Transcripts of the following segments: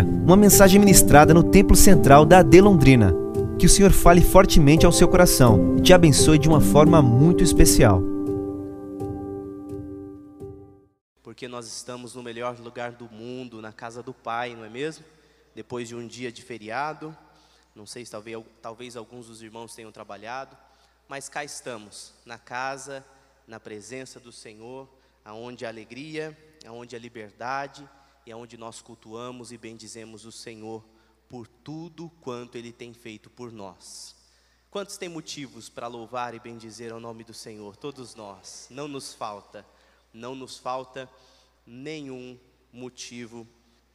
Uma mensagem ministrada no Templo Central da AD Londrina. Que o Senhor fale fortemente ao seu coração e te abençoe de uma forma muito especial. Porque nós estamos no melhor lugar do mundo, na casa do Pai, não é mesmo? Depois de um dia de feriado, não sei se talvez, talvez alguns dos irmãos tenham trabalhado, mas cá estamos, na casa, na presença do Senhor, aonde a alegria, aonde a liberdade e aonde nós cultuamos e bendizemos o Senhor por tudo quanto Ele tem feito por nós. Quantos têm motivos para louvar e bendizer ao nome do Senhor? Todos nós. Não nos falta, não nos falta nenhum motivo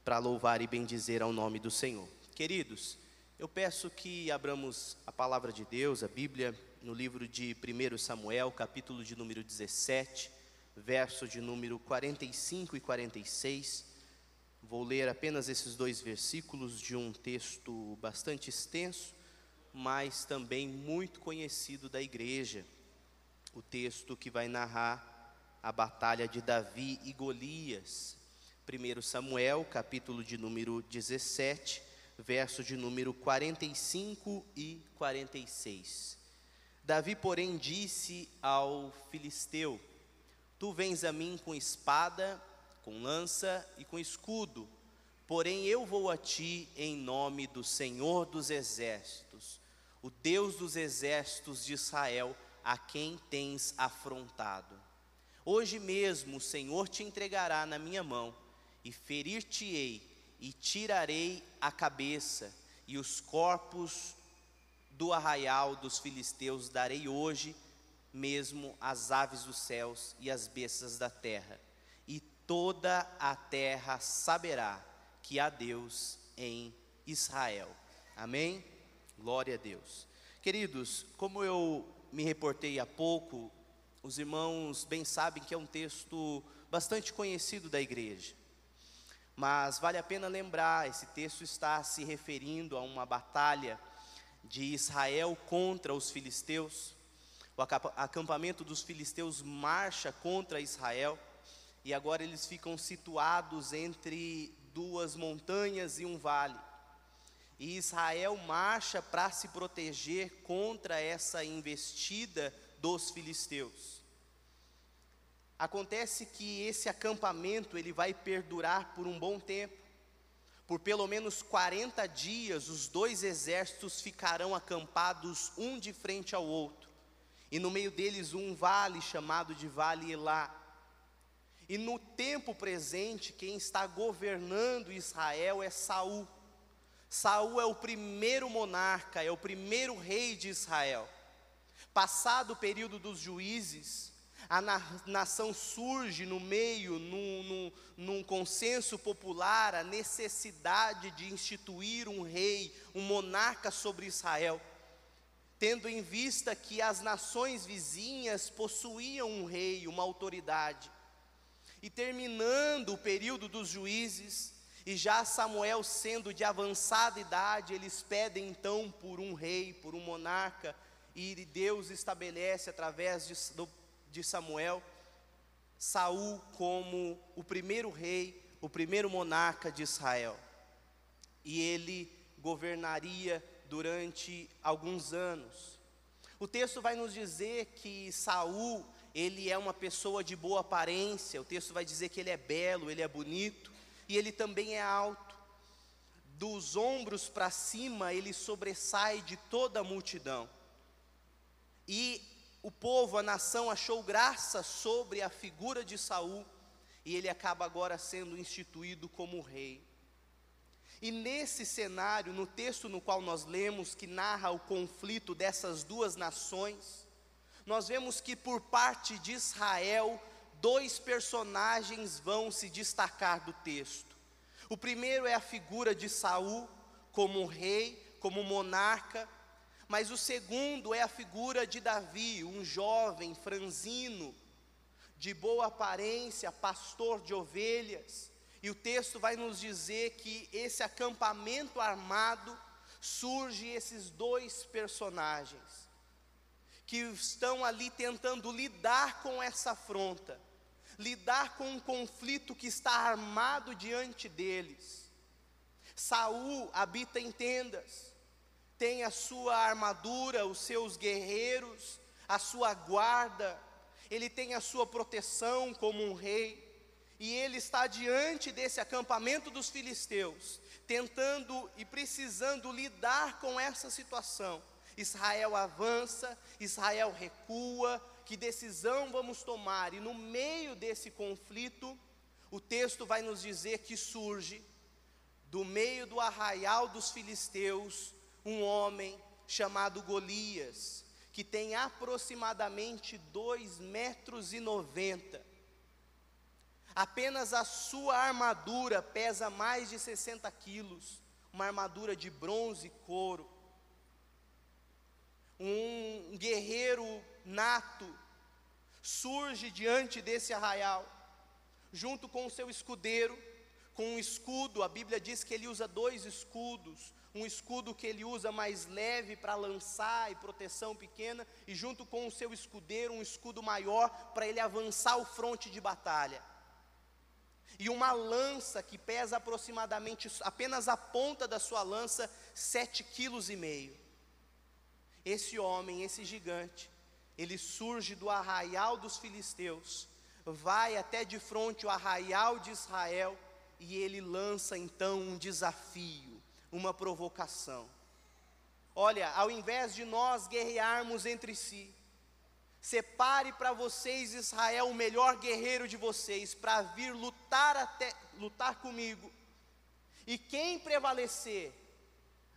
para louvar e bendizer ao nome do Senhor. Queridos, eu peço que abramos a palavra de Deus, a Bíblia, no livro de 1 Samuel, capítulo de número 17, verso de número 45 e 46. Vou ler apenas esses dois versículos de um texto bastante extenso, mas também muito conhecido da igreja. O texto que vai narrar a batalha de Davi e Golias. 1 Samuel, capítulo de número 17, verso de número 45 e 46. Davi, porém, disse ao filisteu: Tu vens a mim com espada com lança e com escudo. Porém eu vou a ti em nome do Senhor dos exércitos, o Deus dos exércitos de Israel, a quem tens afrontado. Hoje mesmo o Senhor te entregará na minha mão, e ferir-te-ei, e tirarei a cabeça, e os corpos do arraial dos filisteus darei hoje mesmo às aves dos céus e às bestas da terra toda a terra saberá que há Deus em Israel. Amém? Glória a Deus. Queridos, como eu me reportei há pouco, os irmãos bem sabem que é um texto bastante conhecido da igreja. Mas vale a pena lembrar, esse texto está se referindo a uma batalha de Israel contra os filisteus. O acampamento dos filisteus marcha contra Israel e agora eles ficam situados entre duas montanhas e um vale. E Israel marcha para se proteger contra essa investida dos filisteus. Acontece que esse acampamento ele vai perdurar por um bom tempo. Por pelo menos 40 dias, os dois exércitos ficarão acampados um de frente ao outro. E no meio deles um vale chamado de Vale Elá. E no tempo presente, quem está governando Israel é Saul. Saul é o primeiro monarca, é o primeiro rei de Israel. Passado o período dos juízes, a na, nação surge no meio, num, num, num consenso popular, a necessidade de instituir um rei, um monarca sobre Israel, tendo em vista que as nações vizinhas possuíam um rei, uma autoridade. E terminando o período dos juízes, e já Samuel sendo de avançada idade, eles pedem então por um rei, por um monarca, e Deus estabelece através de, de Samuel Saul como o primeiro rei, o primeiro monarca de Israel. E ele governaria durante alguns anos. O texto vai nos dizer que Saul ele é uma pessoa de boa aparência, o texto vai dizer que ele é belo, ele é bonito, e ele também é alto. Dos ombros para cima, ele sobressai de toda a multidão. E o povo, a nação, achou graça sobre a figura de Saul, e ele acaba agora sendo instituído como rei. E nesse cenário, no texto no qual nós lemos, que narra o conflito dessas duas nações, nós vemos que por parte de Israel, dois personagens vão se destacar do texto. O primeiro é a figura de Saul como rei, como monarca, mas o segundo é a figura de Davi, um jovem franzino, de boa aparência, pastor de ovelhas. E o texto vai nos dizer que esse acampamento armado surge esses dois personagens que estão ali tentando lidar com essa afronta, lidar com um conflito que está armado diante deles. Saul habita em tendas, tem a sua armadura, os seus guerreiros, a sua guarda, ele tem a sua proteção como um rei, e ele está diante desse acampamento dos filisteus, tentando e precisando lidar com essa situação. Israel avança, Israel recua, que decisão vamos tomar? E no meio desse conflito, o texto vai nos dizer que surge do meio do arraial dos filisteus um homem chamado Golias, que tem aproximadamente dois metros e noventa. Apenas a sua armadura pesa mais de 60 quilos, uma armadura de bronze e couro. Um guerreiro nato surge diante desse arraial, junto com o seu escudeiro, com um escudo, a Bíblia diz que ele usa dois escudos, um escudo que ele usa mais leve para lançar e proteção pequena, e junto com o seu escudeiro, um escudo maior para ele avançar o fronte de batalha. E uma lança que pesa aproximadamente apenas a ponta da sua lança, sete quilos e meio. Esse homem, esse gigante, ele surge do arraial dos filisteus, vai até de frente o arraial de Israel, e ele lança então um desafio uma provocação. Olha, ao invés de nós guerrearmos entre si, separe para vocês, Israel, o melhor guerreiro de vocês, para vir lutar, até, lutar comigo. E quem prevalecer,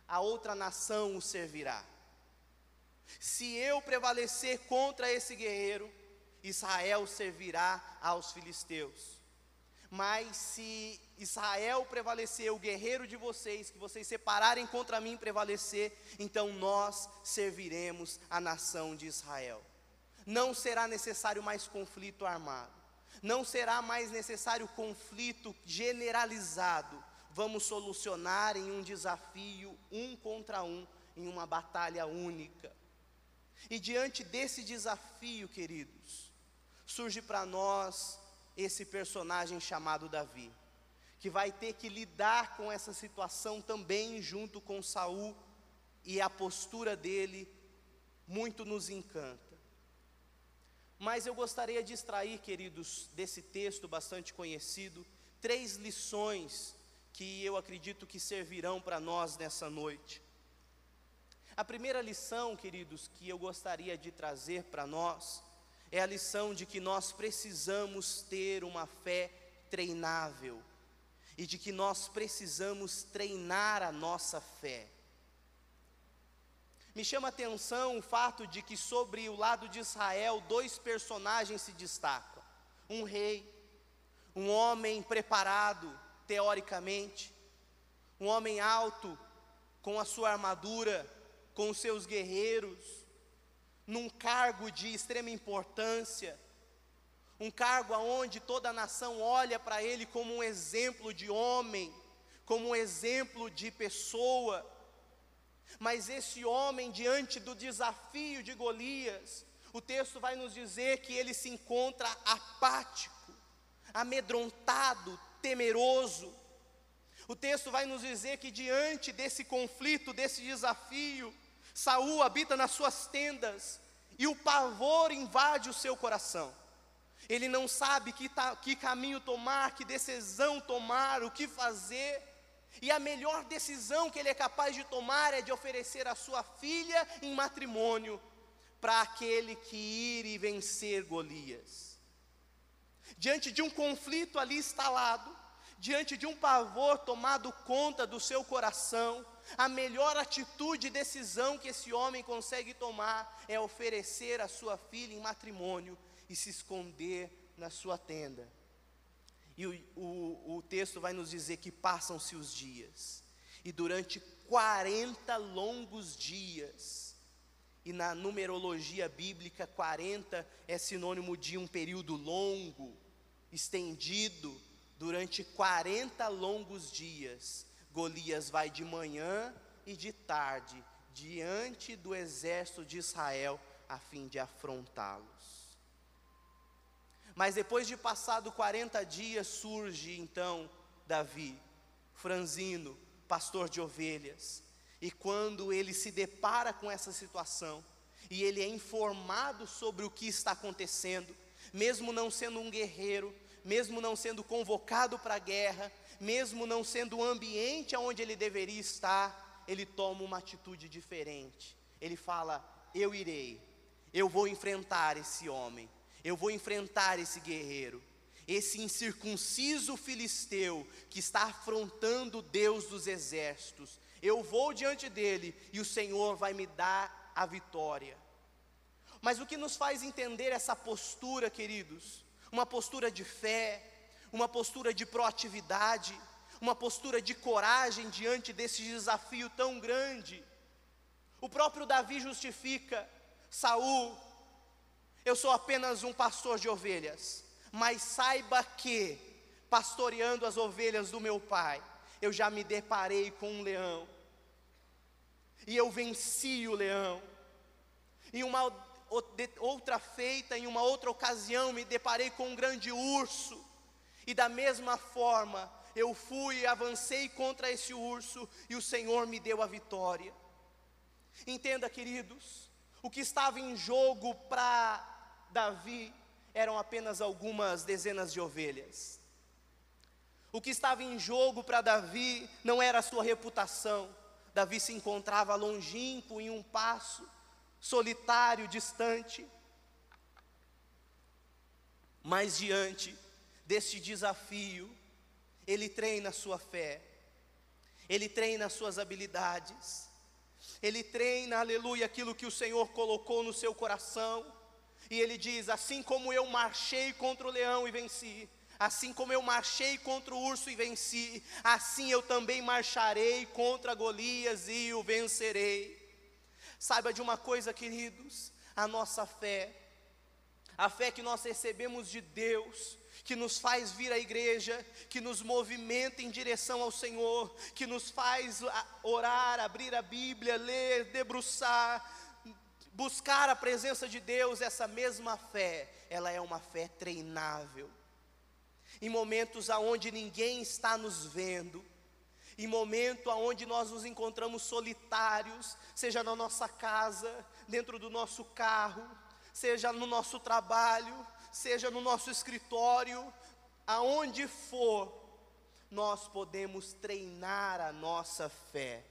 a outra nação o servirá. Se eu prevalecer contra esse guerreiro, Israel servirá aos filisteus. Mas se Israel prevalecer, o guerreiro de vocês, que vocês separarem contra mim prevalecer, então nós serviremos a nação de Israel. Não será necessário mais conflito armado, não será mais necessário conflito generalizado. Vamos solucionar em um desafio um contra um, em uma batalha única. E diante desse desafio, queridos, surge para nós esse personagem chamado Davi que vai ter que lidar com essa situação também junto com Saul e a postura dele muito nos encanta. Mas eu gostaria de extrair, queridos, desse texto bastante conhecido, três lições que eu acredito que servirão para nós nessa noite. A primeira lição, queridos, que eu gostaria de trazer para nós é a lição de que nós precisamos ter uma fé treinável e de que nós precisamos treinar a nossa fé. Me chama a atenção o fato de que sobre o lado de Israel dois personagens se destacam: um rei, um homem preparado teoricamente, um homem alto com a sua armadura, com os seus guerreiros, num cargo de extrema importância, um cargo aonde toda a nação olha para ele como um exemplo de homem, como um exemplo de pessoa. Mas esse homem, diante do desafio de Golias, o texto vai nos dizer que ele se encontra apático, amedrontado, temeroso. O texto vai nos dizer que diante desse conflito, desse desafio, Saul habita nas suas tendas e o pavor invade o seu coração ele não sabe que, tá, que caminho tomar, que decisão tomar, o que fazer. E a melhor decisão que ele é capaz de tomar é de oferecer a sua filha em matrimônio para aquele que ir e vencer Golias. Diante de um conflito ali instalado, diante de um pavor tomado conta do seu coração, a melhor atitude e decisão que esse homem consegue tomar é oferecer a sua filha em matrimônio e se esconder na sua tenda. E o, o, o texto vai nos dizer que passam-se os dias, e durante 40 longos dias, e na numerologia bíblica, 40 é sinônimo de um período longo, estendido, durante 40 longos dias, Golias vai de manhã e de tarde diante do exército de Israel a fim de afrontá-los. Mas depois de passado 40 dias, surge então Davi, franzino, pastor de ovelhas. E quando ele se depara com essa situação, e ele é informado sobre o que está acontecendo, mesmo não sendo um guerreiro, mesmo não sendo convocado para a guerra, mesmo não sendo o ambiente onde ele deveria estar, ele toma uma atitude diferente. Ele fala: Eu irei, eu vou enfrentar esse homem, eu vou enfrentar esse guerreiro, esse incircunciso filisteu que está afrontando Deus dos exércitos. Eu vou diante dele e o Senhor vai me dar a vitória. Mas o que nos faz entender essa postura, queridos? Uma postura de fé, uma postura de proatividade, uma postura de coragem diante desse desafio tão grande. O próprio Davi justifica: Saul, eu sou apenas um pastor de ovelhas, mas saiba que, pastoreando as ovelhas do meu pai, eu já me deparei com um leão, e eu venci o leão. Em uma outra feita, em uma outra ocasião, me deparei com um grande urso, e da mesma forma, eu fui e avancei contra esse urso, e o Senhor me deu a vitória. Entenda, queridos, o que estava em jogo para Davi eram apenas algumas dezenas de ovelhas. O que estava em jogo para Davi não era a sua reputação. Davi se encontrava longínquo em um passo, solitário, distante. Mas diante deste desafio, ele treina a sua fé, ele treina as suas habilidades, ele treina, aleluia, aquilo que o Senhor colocou no seu coração, e ele diz: Assim como eu marchei contra o leão e venci, assim como eu marchei contra o urso e venci, assim eu também marcharei contra Golias e o vencerei. Saiba de uma coisa, queridos, a nossa fé, a fé que nós recebemos de Deus, que nos faz vir à igreja, que nos movimenta em direção ao Senhor, que nos faz orar, abrir a Bíblia, ler, debruçar, buscar a presença de Deus, essa mesma fé, ela é uma fé treinável. Em momentos aonde ninguém está nos vendo, em momento aonde nós nos encontramos solitários, seja na nossa casa, dentro do nosso carro, seja no nosso trabalho, seja no nosso escritório, aonde for, nós podemos treinar a nossa fé.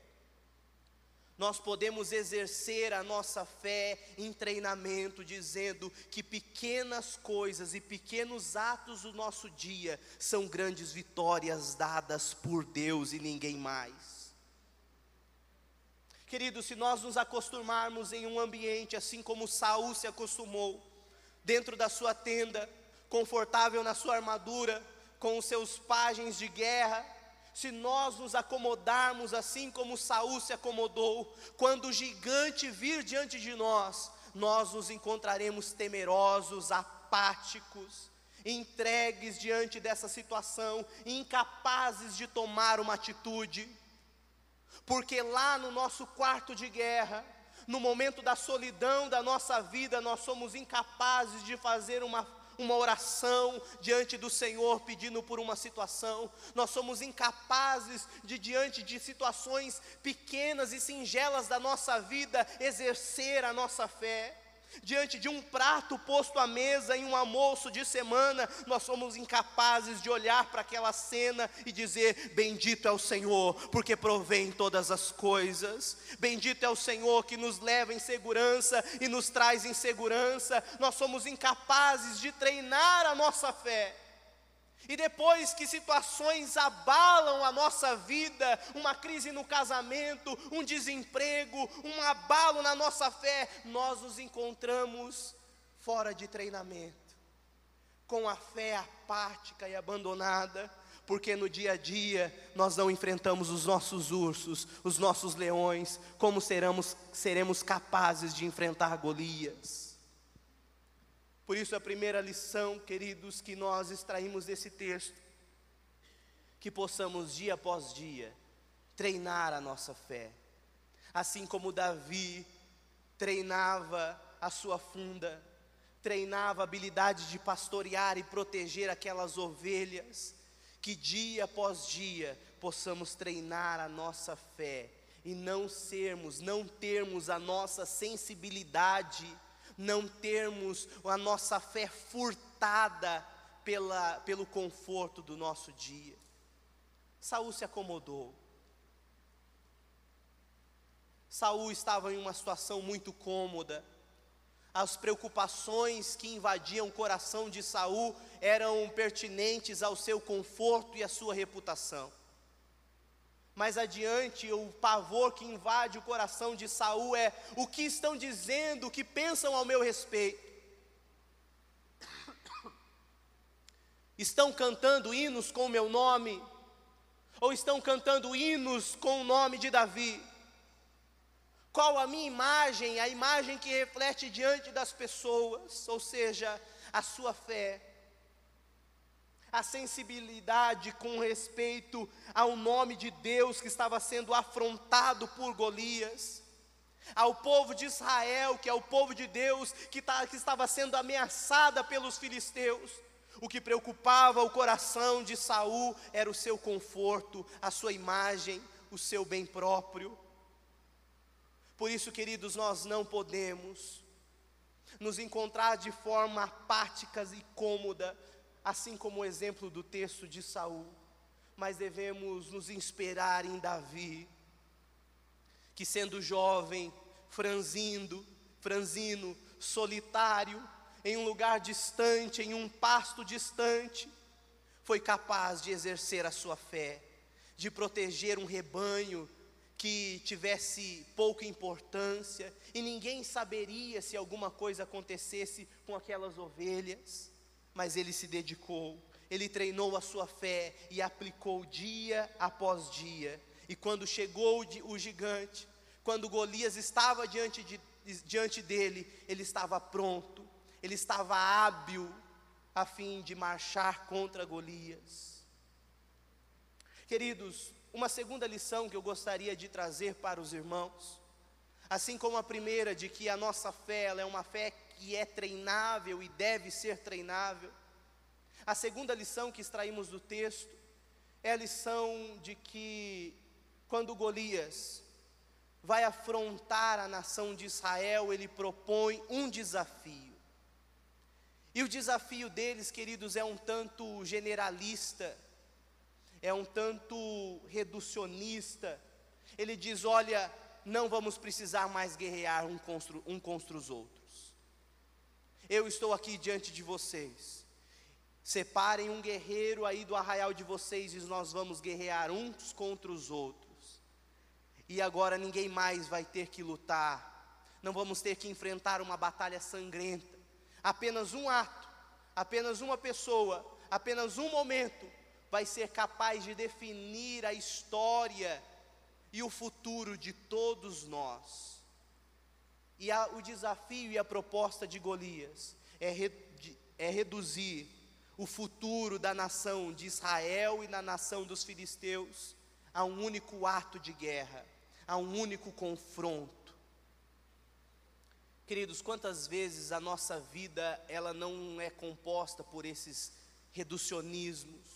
Nós podemos exercer a nossa fé em treinamento, dizendo que pequenas coisas e pequenos atos do nosso dia são grandes vitórias dadas por Deus e ninguém mais. Querido, se nós nos acostumarmos em um ambiente assim como Saul se acostumou, dentro da sua tenda, confortável na sua armadura, com os seus pajens de guerra, se nós nos acomodarmos assim como Saul se acomodou, quando o gigante vir diante de nós, nós nos encontraremos temerosos, apáticos, entregues diante dessa situação, incapazes de tomar uma atitude, porque lá no nosso quarto de guerra, no momento da solidão da nossa vida, nós somos incapazes de fazer uma, uma oração diante do Senhor pedindo por uma situação, nós somos incapazes de, diante de situações pequenas e singelas da nossa vida, exercer a nossa fé diante de um prato posto à mesa em um almoço de semana, nós somos incapazes de olhar para aquela cena e dizer: Bendito é o Senhor, porque provém todas as coisas. Bendito é o Senhor que nos leva em segurança e nos traz em segurança. Nós somos incapazes de treinar a nossa fé. E depois que situações abalam a nossa vida, uma crise no casamento, um desemprego, um abalo na nossa fé, nós nos encontramos fora de treinamento, com a fé apática e abandonada, porque no dia a dia nós não enfrentamos os nossos ursos, os nossos leões, como seremos, seremos capazes de enfrentar Golias. Por isso, a primeira lição, queridos, que nós extraímos desse texto, que possamos dia após dia treinar a nossa fé, assim como Davi treinava a sua funda, treinava a habilidade de pastorear e proteger aquelas ovelhas, que dia após dia possamos treinar a nossa fé e não sermos, não termos a nossa sensibilidade, não termos a nossa fé furtada pela, pelo conforto do nosso dia. Saul se acomodou. Saul estava em uma situação muito cômoda. As preocupações que invadiam o coração de Saul eram pertinentes ao seu conforto e à sua reputação. Mais adiante, o pavor que invade o coração de Saul é o que estão dizendo, o que pensam ao meu respeito. Estão cantando hinos com o meu nome, ou estão cantando hinos com o nome de Davi? Qual a minha imagem, a imagem que reflete diante das pessoas, ou seja, a sua fé, a sensibilidade com respeito ao nome de Deus que estava sendo afrontado por Golias, ao povo de Israel, que é o povo de Deus, que, tá, que estava sendo ameaçada pelos filisteus. O que preocupava o coração de Saul era o seu conforto, a sua imagem, o seu bem próprio. Por isso, queridos, nós não podemos nos encontrar de forma apática e cômoda, assim como o exemplo do texto de Saul, mas devemos nos inspirar em Davi, que sendo jovem, franzindo, franzino, solitário, em um lugar distante, em um pasto distante, foi capaz de exercer a sua fé, de proteger um rebanho que tivesse pouca importância e ninguém saberia se alguma coisa acontecesse com aquelas ovelhas, mas ele se dedicou, ele treinou a sua fé e aplicou dia após dia. E quando chegou o gigante, quando Golias estava diante, de, diante dele, ele estava pronto, ele estava hábil a fim de marchar contra Golias. Queridos, uma segunda lição que eu gostaria de trazer para os irmãos, assim como a primeira, de que a nossa fé é uma fé que é treinável e deve ser treinável. A segunda lição que extraímos do texto é a lição de que, quando Golias vai afrontar a nação de Israel, ele propõe um desafio. E o desafio deles, queridos, é um tanto generalista, é um tanto reducionista. Ele diz: olha, não vamos precisar mais guerrear um contra, um contra os outros. Eu estou aqui diante de vocês. Separem um guerreiro aí do arraial de vocês e nós vamos guerrear uns contra os outros. E agora ninguém mais vai ter que lutar. Não vamos ter que enfrentar uma batalha sangrenta. Apenas um ato, apenas uma pessoa, apenas um momento vai ser capaz de definir a história e o futuro de todos nós. E a, o desafio e a proposta de Golias é, re, de, é reduzir o futuro da nação de Israel e da nação dos filisteus a um único ato de guerra, a um único confronto. Queridos, quantas vezes a nossa vida ela não é composta por esses reducionismos,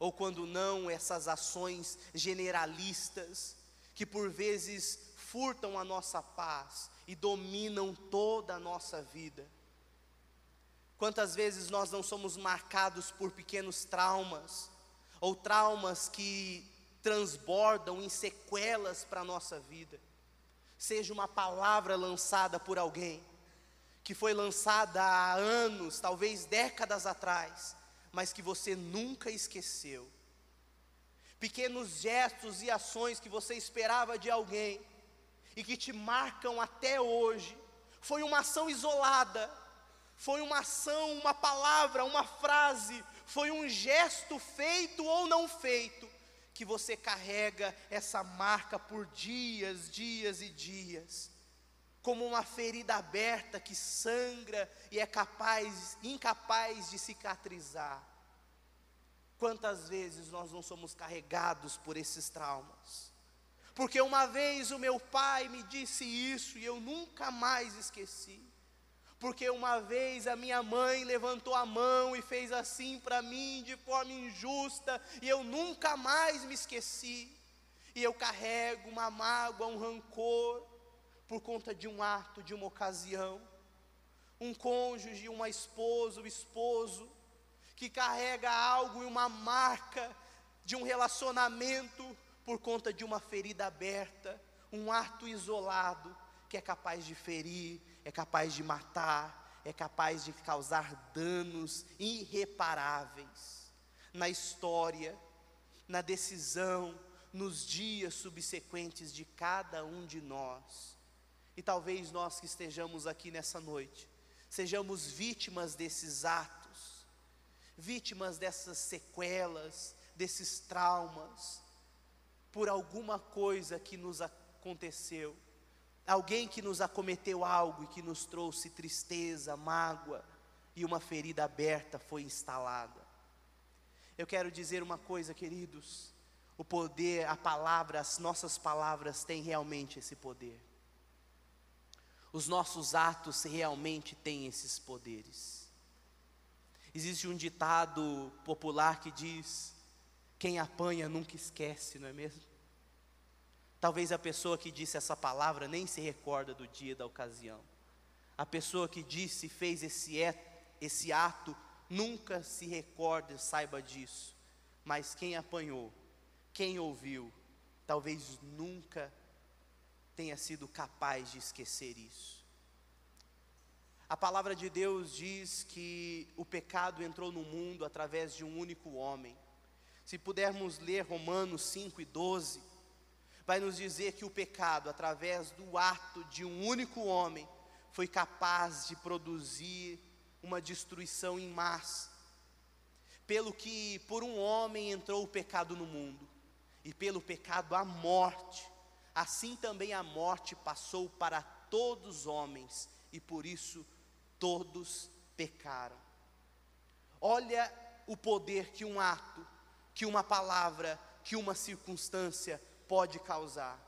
ou quando não, essas ações generalistas, que por vezes furtam a nossa paz e dominam toda a nossa vida. Quantas vezes nós não somos marcados por pequenos traumas, ou traumas que transbordam em sequelas para a nossa vida, seja uma palavra lançada por alguém, que foi lançada há anos, talvez décadas atrás, mas que você nunca esqueceu. Pequenos gestos e ações que você esperava de alguém e que te marcam até hoje. Foi uma ação isolada, foi uma ação, uma palavra, uma frase, foi um gesto feito ou não feito, que você carrega essa marca por dias, dias e dias como uma ferida aberta que sangra e é capaz, incapaz de cicatrizar. Quantas vezes nós não somos carregados por esses traumas? Porque uma vez o meu pai me disse isso e eu nunca mais esqueci. porque uma vez a minha mãe levantou a mão e fez assim para mim de forma injusta, e eu nunca mais me esqueci, e eu carrego uma mágoa, um rancor, por conta de um ato, de uma ocasião. Um cônjuge, uma esposa, um esposo, que carrega algo e uma marca de um relacionamento por conta de uma ferida aberta, um ato isolado que é capaz de ferir, é capaz de matar, é capaz de causar danos irreparáveis na história, na decisão, nos dias subsequentes de cada um de nós. E talvez nós que estejamos aqui nessa noite, sejamos vítimas desses atos, vítimas dessas sequelas, desses traumas, por alguma coisa que nos aconteceu alguém que nos acometeu algo e que nos trouxe tristeza, mágoa e uma ferida aberta foi instalada. Eu quero dizer uma coisa, queridos: o poder, a palavra, as nossas palavras têm realmente esse poder. Os nossos atos realmente têm esses poderes. Existe um ditado popular que diz: quem apanha nunca esquece, não é mesmo? Talvez a pessoa que disse essa palavra nem se recorda do dia da ocasião. A pessoa que disse e fez esse, esse ato nunca se recorda e saiba disso. Mas quem apanhou, quem ouviu, talvez nunca tenha sido capaz de esquecer isso. A palavra de Deus diz que o pecado entrou no mundo através de um único homem. Se pudermos ler Romanos 5 e 12, vai nos dizer que o pecado, através do ato de um único homem, foi capaz de produzir uma destruição em massa. Pelo que por um homem entrou o pecado no mundo, e pelo pecado a morte, assim também a morte passou para todos os homens, e por isso todos pecaram. Olha o poder que um ato, que uma palavra, que uma circunstância pode causar.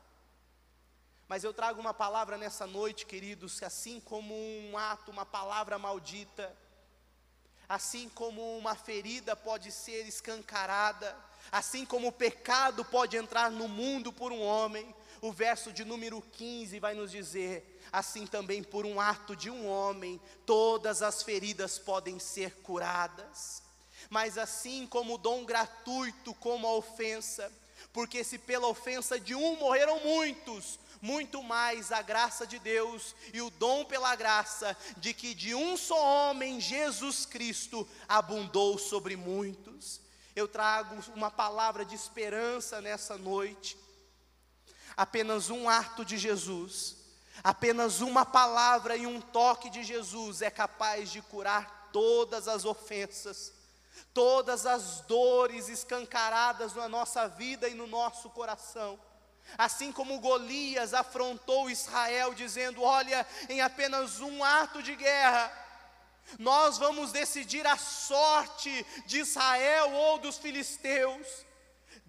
Mas eu trago uma palavra nessa noite, queridos, que assim como um ato, uma palavra maldita, assim como uma ferida pode ser escancarada, assim como o pecado pode entrar no mundo por um homem, o verso de número 15 vai nos dizer: assim também por um ato de um homem, todas as feridas podem ser curadas. Mas assim como o dom gratuito, como a ofensa, porque se pela ofensa de um morreram muitos, muito mais a graça de Deus e o dom pela graça de que de um só homem, Jesus Cristo, abundou sobre muitos. Eu trago uma palavra de esperança nessa noite. Apenas um ato de Jesus, apenas uma palavra e um toque de Jesus é capaz de curar todas as ofensas todas as dores escancaradas na nossa vida e no nosso coração. Assim como Golias afrontou Israel, dizendo: Olha, em apenas um ato de guerra, nós vamos decidir a sorte de Israel ou dos filisteus.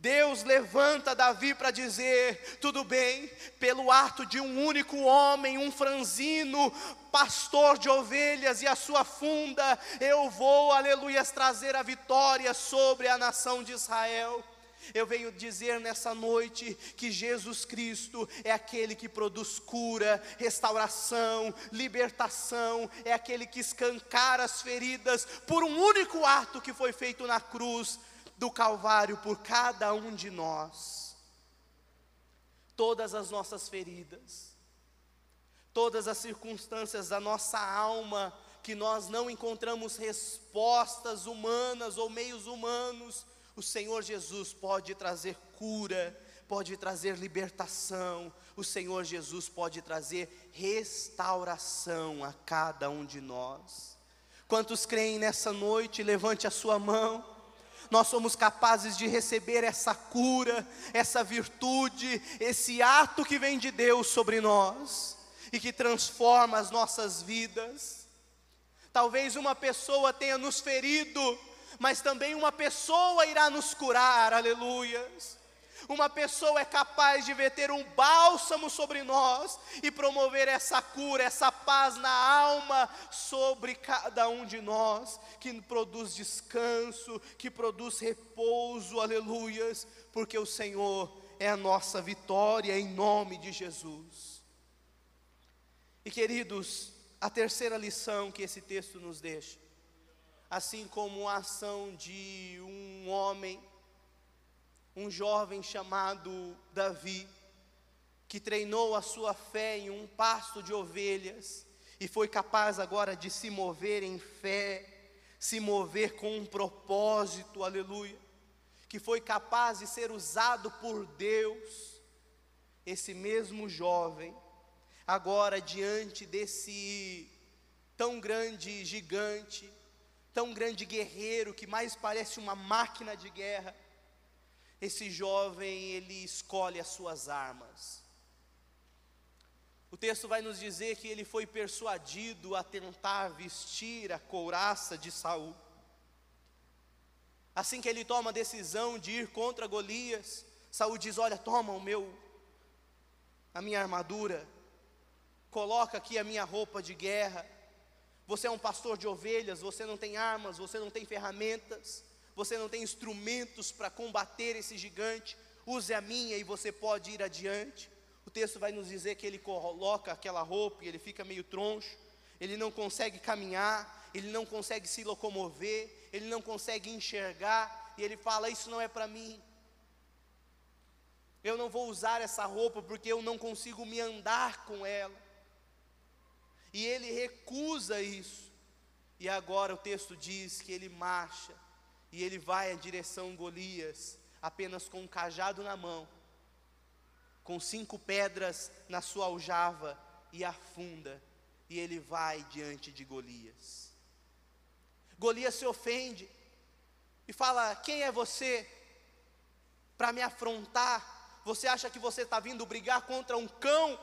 Deus levanta Davi para dizer: tudo bem, pelo ato de um único homem, um franzino, pastor de ovelhas e a sua funda, eu vou, aleluia, trazer a vitória sobre a nação de Israel. Eu venho dizer nessa noite que Jesus Cristo é aquele que produz cura, restauração, libertação, é aquele que escancara as feridas por um único ato que foi feito na cruz do Calvário por cada um de nós. Todas as nossas feridas, todas as circunstâncias da nossa alma, que nós não encontramos respostas humanas ou meios humanos, o Senhor Jesus pode trazer cura, pode trazer libertação, o Senhor Jesus pode trazer restauração a cada um de nós. Quantos creem nessa noite, levante a sua mão nós somos capazes de receber essa cura, essa virtude, esse ato que vem de Deus sobre nós e que transforma as nossas vidas. Talvez uma pessoa tenha nos ferido, mas também uma pessoa irá nos curar, aleluias. Uma pessoa é capaz de verter um bálsamo sobre nós e promover essa cura, essa paz na alma sobre cada um de nós, que produz descanso, que produz repouso, aleluias, porque o Senhor é a nossa vitória em nome de Jesus. E queridos, a terceira lição que esse texto nos deixa, assim como a ação de um homem um jovem chamado Davi, que treinou a sua fé em um pasto de ovelhas e foi capaz agora de se mover em fé, se mover com um propósito, aleluia, que foi capaz de ser usado por Deus. Esse mesmo jovem, agora diante desse tão grande gigante, tão grande guerreiro que mais parece uma máquina de guerra, esse jovem ele escolhe as suas armas. O texto vai nos dizer que ele foi persuadido a tentar vestir a couraça de Saul. Assim que ele toma a decisão de ir contra Golias, Saul diz: "Olha, toma o meu a minha armadura, coloca aqui a minha roupa de guerra. Você é um pastor de ovelhas, você não tem armas, você não tem ferramentas você não tem instrumentos para combater esse gigante, use a minha e você pode ir adiante. O texto vai nos dizer que ele coloca aquela roupa e ele fica meio troncho, ele não consegue caminhar, ele não consegue se locomover, ele não consegue enxergar, e ele fala: Isso não é para mim. Eu não vou usar essa roupa porque eu não consigo me andar com ela. E ele recusa isso. E agora o texto diz que ele marcha e ele vai em direção Golias, apenas com um cajado na mão, com cinco pedras na sua aljava, e afunda, e ele vai diante de Golias. Golias se ofende e fala: Quem é você para me afrontar? Você acha que você está vindo brigar contra um cão,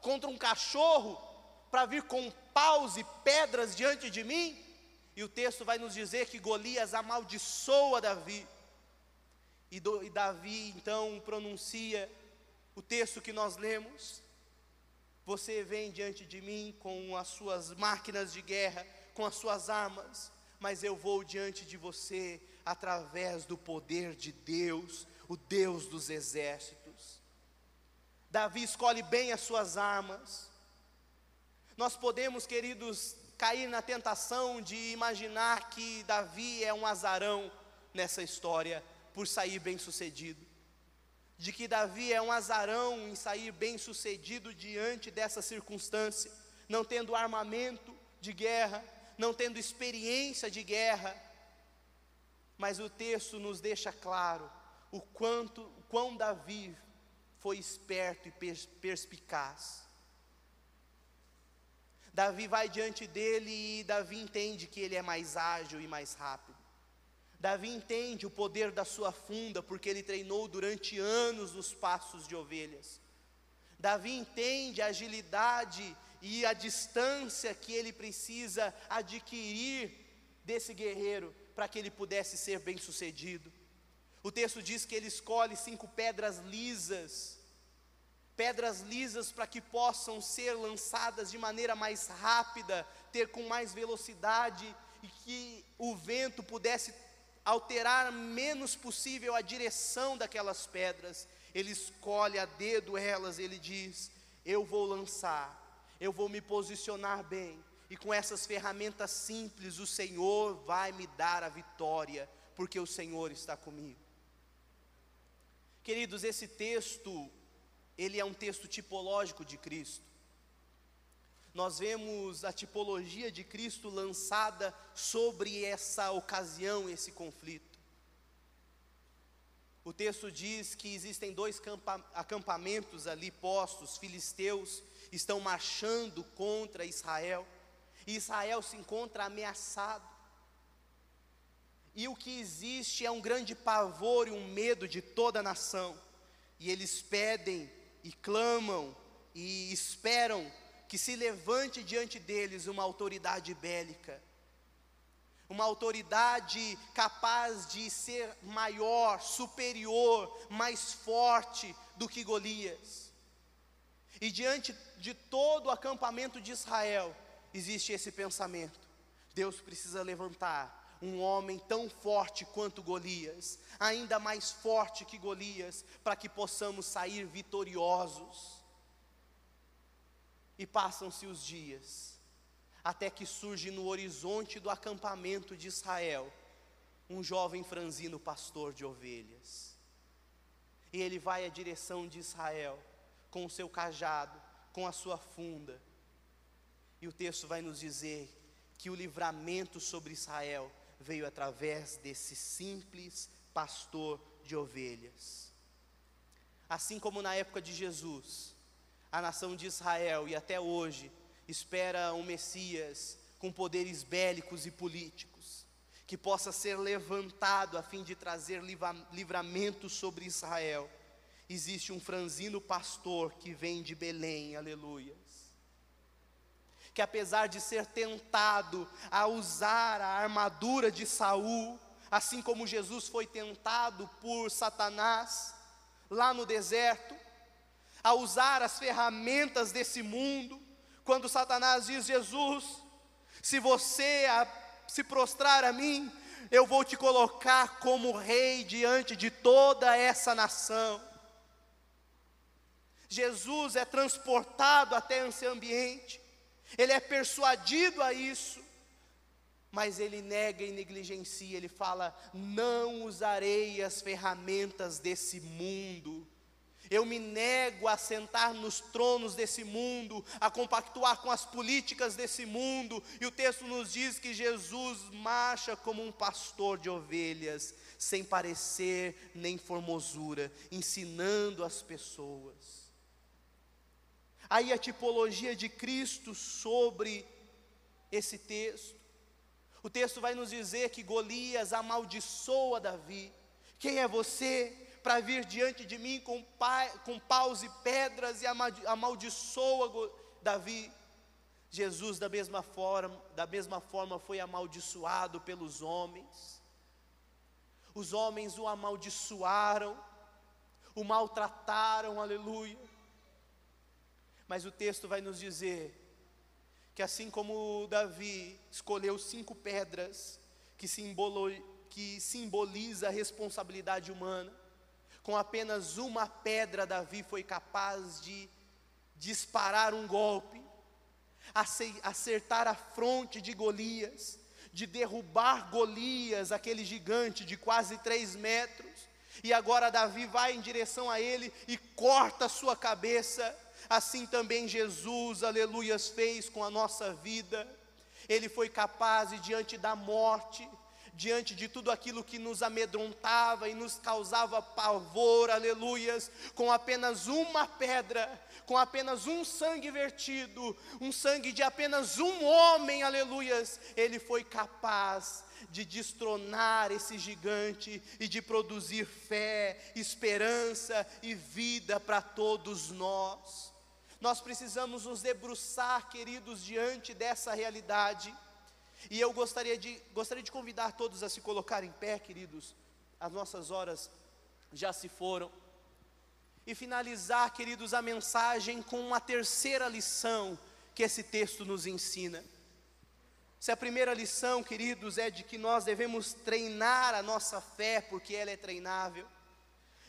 contra um cachorro, para vir com paus e pedras diante de mim? E o texto vai nos dizer que Golias amaldiçoa Davi. E, do, e Davi então pronuncia o texto que nós lemos. Você vem diante de mim com as suas máquinas de guerra, com as suas armas, mas eu vou diante de você através do poder de Deus, o Deus dos exércitos. Davi escolhe bem as suas armas. Nós podemos, queridos, cair na tentação de imaginar que Davi é um azarão nessa história por sair bem sucedido. De que Davi é um azarão em sair bem sucedido diante dessa circunstância, não tendo armamento de guerra, não tendo experiência de guerra. Mas o texto nos deixa claro o quanto, o quão Davi foi esperto e perspicaz. Davi vai diante dele e Davi entende que ele é mais ágil e mais rápido. Davi entende o poder da sua funda, porque ele treinou durante anos nos passos de ovelhas. Davi entende a agilidade e a distância que ele precisa adquirir desse guerreiro para que ele pudesse ser bem sucedido. O texto diz que ele escolhe cinco pedras lisas pedras lisas para que possam ser lançadas de maneira mais rápida, ter com mais velocidade e que o vento pudesse alterar menos possível a direção daquelas pedras. Ele escolhe a dedo elas, ele diz: Eu vou lançar, eu vou me posicionar bem, e com essas ferramentas simples o Senhor vai me dar a vitória, porque o Senhor está comigo. Queridos, esse texto ele é um texto tipológico de Cristo. Nós vemos a tipologia de Cristo lançada sobre essa ocasião, esse conflito. O texto diz que existem dois acampamentos ali postos, filisteus estão marchando contra Israel, e Israel se encontra ameaçado. E o que existe é um grande pavor e um medo de toda a nação, e eles pedem e clamam e esperam que se levante diante deles uma autoridade bélica. uma autoridade capaz de ser maior, superior, mais forte do que Golias. E diante de todo o acampamento de Israel, existe esse pensamento: Deus precisa levantar um homem tão forte quanto Golias, ainda mais forte que Golias, para que possamos sair vitoriosos. E passam-se os dias, até que surge no horizonte do acampamento de Israel um jovem franzino pastor de ovelhas. E ele vai à direção de Israel com o seu cajado, com a sua funda. E o texto vai nos dizer que o livramento sobre Israel veio através desse simples pastor de ovelhas. Assim como na época de Jesus, a nação de Israel e até hoje espera um Messias com poderes bélicos e políticos, que possa ser levantado a fim de trazer livramento sobre Israel. Existe um franzino pastor que vem de Belém, aleluia que apesar de ser tentado a usar a armadura de Saul, assim como Jesus foi tentado por Satanás lá no deserto, a usar as ferramentas desse mundo, quando Satanás diz: Jesus, se você a, se prostrar a mim, eu vou te colocar como rei diante de toda essa nação. Jesus é transportado até esse ambiente, ele é persuadido a isso, mas ele nega e negligencia, ele fala: não usarei as ferramentas desse mundo. Eu me nego a sentar nos tronos desse mundo, a compactuar com as políticas desse mundo, e o texto nos diz que Jesus marcha como um pastor de ovelhas, sem parecer nem formosura, ensinando as pessoas. Aí a tipologia de Cristo sobre esse texto. O texto vai nos dizer que Golias amaldiçoa Davi. Quem é você para vir diante de mim com, pa, com paus e pedras e amaldiçoa Davi? Jesus da mesma forma, da mesma forma foi amaldiçoado pelos homens. Os homens o amaldiçoaram, o maltrataram, aleluia. Mas o texto vai nos dizer que assim como Davi escolheu cinco pedras que, simbolo, que simboliza a responsabilidade humana, com apenas uma pedra Davi foi capaz de disparar um golpe, acertar a fronte de Golias, de derrubar Golias, aquele gigante de quase três metros, e agora Davi vai em direção a ele e corta sua cabeça, assim também Jesus, aleluias, fez com a nossa vida. Ele foi capaz de, diante da morte, diante de tudo aquilo que nos amedrontava e nos causava pavor, aleluias, com apenas uma pedra, com apenas um sangue vertido, um sangue de apenas um homem, aleluias, ele foi capaz de destronar esse gigante e de produzir fé, esperança e vida para todos nós. Nós precisamos nos debruçar, queridos, diante dessa realidade. E eu gostaria de, gostaria de convidar todos a se colocar em pé, queridos. As nossas horas já se foram. E finalizar, queridos, a mensagem com uma terceira lição que esse texto nos ensina. Se a primeira lição, queridos, é de que nós devemos treinar a nossa fé, porque ela é treinável,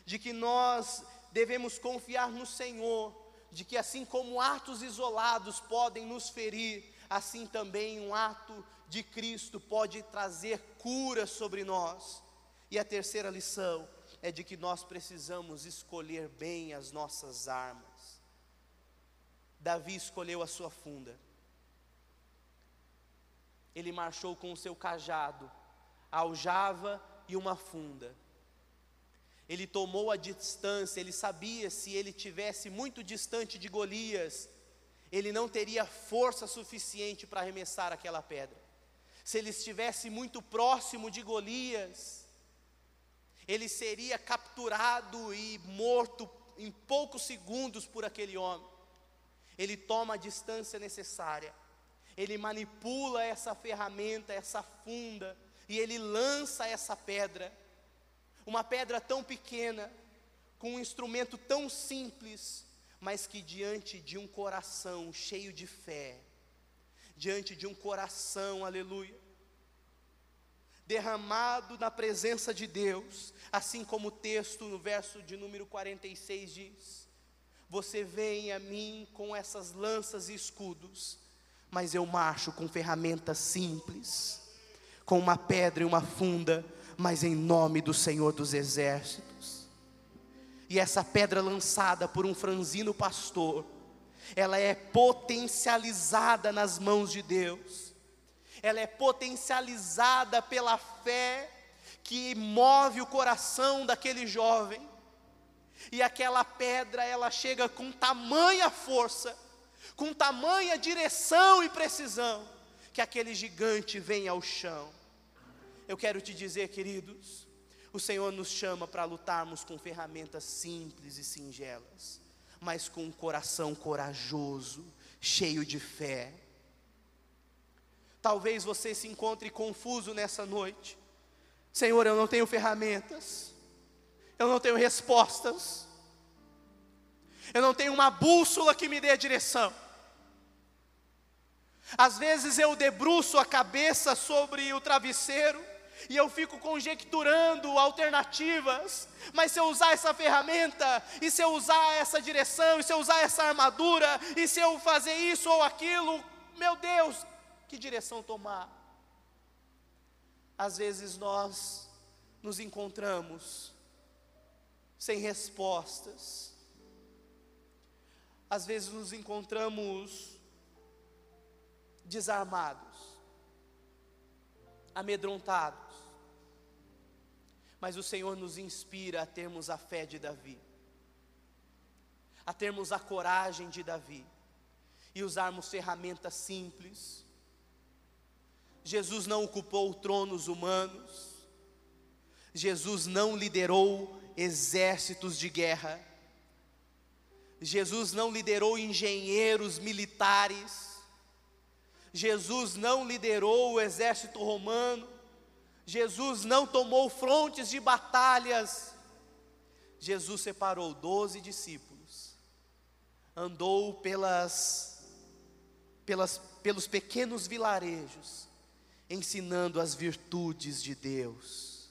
de que nós devemos confiar no Senhor, de que assim como atos isolados podem nos ferir, assim também um ato de Cristo pode trazer cura sobre nós. E a terceira lição é de que nós precisamos escolher bem as nossas armas. Davi escolheu a sua funda. Ele marchou com o seu cajado, aljava e uma funda ele tomou a distância, ele sabia se ele tivesse muito distante de Golias, ele não teria força suficiente para arremessar aquela pedra. Se ele estivesse muito próximo de Golias, ele seria capturado e morto em poucos segundos por aquele homem. Ele toma a distância necessária. ele manipula essa ferramenta, essa funda, e ele lança essa pedra, uma pedra tão pequena, com um instrumento tão simples, mas que diante de um coração cheio de fé, diante de um coração, aleluia, derramado na presença de Deus, assim como o texto no verso de número 46 diz: Você vem a mim com essas lanças e escudos, mas eu marcho com ferramentas simples, com uma pedra e uma funda, mas em nome do Senhor dos Exércitos. E essa pedra lançada por um franzino pastor, ela é potencializada nas mãos de Deus, ela é potencializada pela fé que move o coração daquele jovem, e aquela pedra ela chega com tamanha força, com tamanha direção e precisão, que aquele gigante vem ao chão. Eu quero te dizer, queridos, o Senhor nos chama para lutarmos com ferramentas simples e singelas, mas com um coração corajoso, cheio de fé. Talvez você se encontre confuso nessa noite. Senhor, eu não tenho ferramentas, eu não tenho respostas, eu não tenho uma bússola que me dê a direção. Às vezes eu debruço a cabeça sobre o travesseiro e eu fico conjecturando alternativas, mas se eu usar essa ferramenta, e se eu usar essa direção, e se eu usar essa armadura, e se eu fazer isso ou aquilo, meu Deus, que direção tomar? Às vezes nós nos encontramos sem respostas, às vezes nos encontramos desarmados, amedrontados, mas o Senhor nos inspira a termos a fé de Davi, a termos a coragem de Davi e usarmos ferramentas simples. Jesus não ocupou tronos humanos, Jesus não liderou exércitos de guerra, Jesus não liderou engenheiros militares, Jesus não liderou o exército romano, Jesus não tomou frontes de batalhas, Jesus separou doze discípulos, andou pelas, pelas, pelos pequenos vilarejos, ensinando as virtudes de Deus,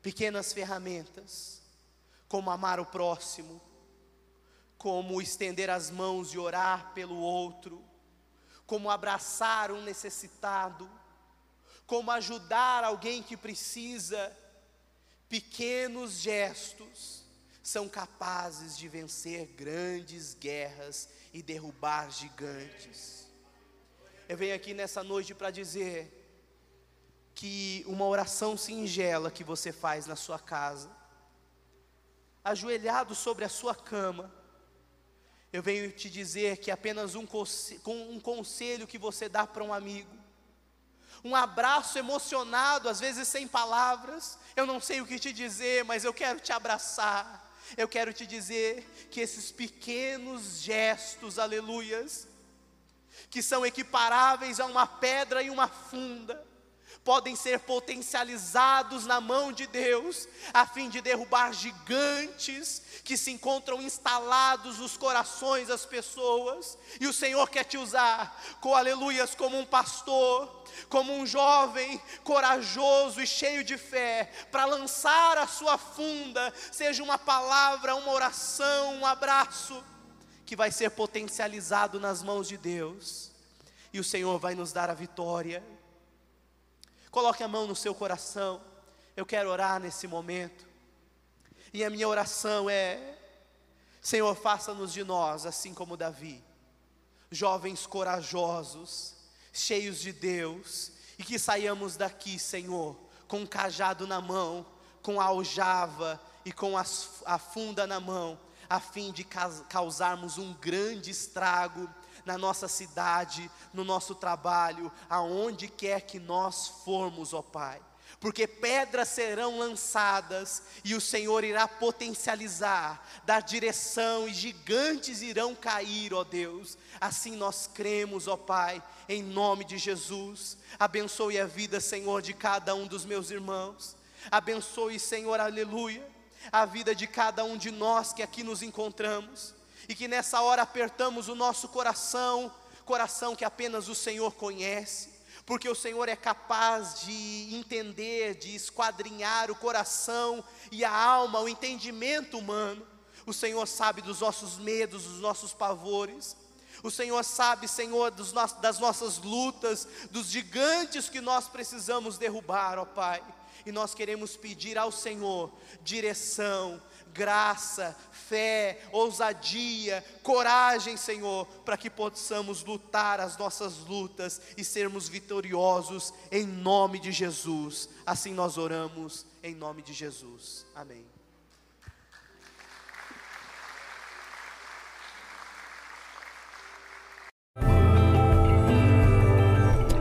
pequenas ferramentas, como amar o próximo, como estender as mãos e orar pelo outro, como abraçar um necessitado, como ajudar alguém que precisa. Pequenos gestos são capazes de vencer grandes guerras e derrubar gigantes. Eu venho aqui nessa noite para dizer que uma oração singela que você faz na sua casa, ajoelhado sobre a sua cama, eu venho te dizer que apenas um, um conselho que você dá para um amigo, um abraço emocionado, às vezes sem palavras, eu não sei o que te dizer, mas eu quero te abraçar. Eu quero te dizer que esses pequenos gestos, aleluias, que são equiparáveis a uma pedra e uma funda, podem ser potencializados na mão de Deus, a fim de derrubar gigantes que se encontram instalados nos corações das pessoas, e o Senhor quer te usar, com aleluias, como um pastor, como um jovem corajoso e cheio de fé, para lançar a sua funda, seja uma palavra, uma oração, um abraço, que vai ser potencializado nas mãos de Deus, e o Senhor vai nos dar a vitória. Coloque a mão no seu coração. Eu quero orar nesse momento. E a minha oração é: Senhor, faça-nos de nós, assim como Davi, jovens corajosos, cheios de Deus, e que saiamos daqui, Senhor, com um cajado na mão, com a aljava e com a funda na mão, a fim de causarmos um grande estrago na nossa cidade, no nosso trabalho, aonde quer que nós formos, ó Pai. porque pedras serão lançadas e o Senhor irá potencializar, dar direção e gigantes irão cair, ó Deus. Assim nós cremos, ó Pai, em nome de Jesus. Abençoe a vida, Senhor, de cada um dos meus irmãos. Abençoe, Senhor, aleluia, a vida de cada um de nós que aqui nos encontramos e que nessa hora apertamos o nosso coração, coração que apenas o Senhor conhece porque o Senhor é capaz de entender, de esquadrinhar o coração e a alma, o entendimento humano. O Senhor sabe dos nossos medos, dos nossos pavores. O Senhor sabe, Senhor, no das nossas lutas, dos gigantes que nós precisamos derrubar, ó Pai. E nós queremos pedir ao Senhor direção, graça, fé, ousadia, coragem, Senhor, para que possamos lutar as nossas lutas e sermos vitoriosos em nome de Jesus. Assim nós oramos em nome de Jesus. Amém.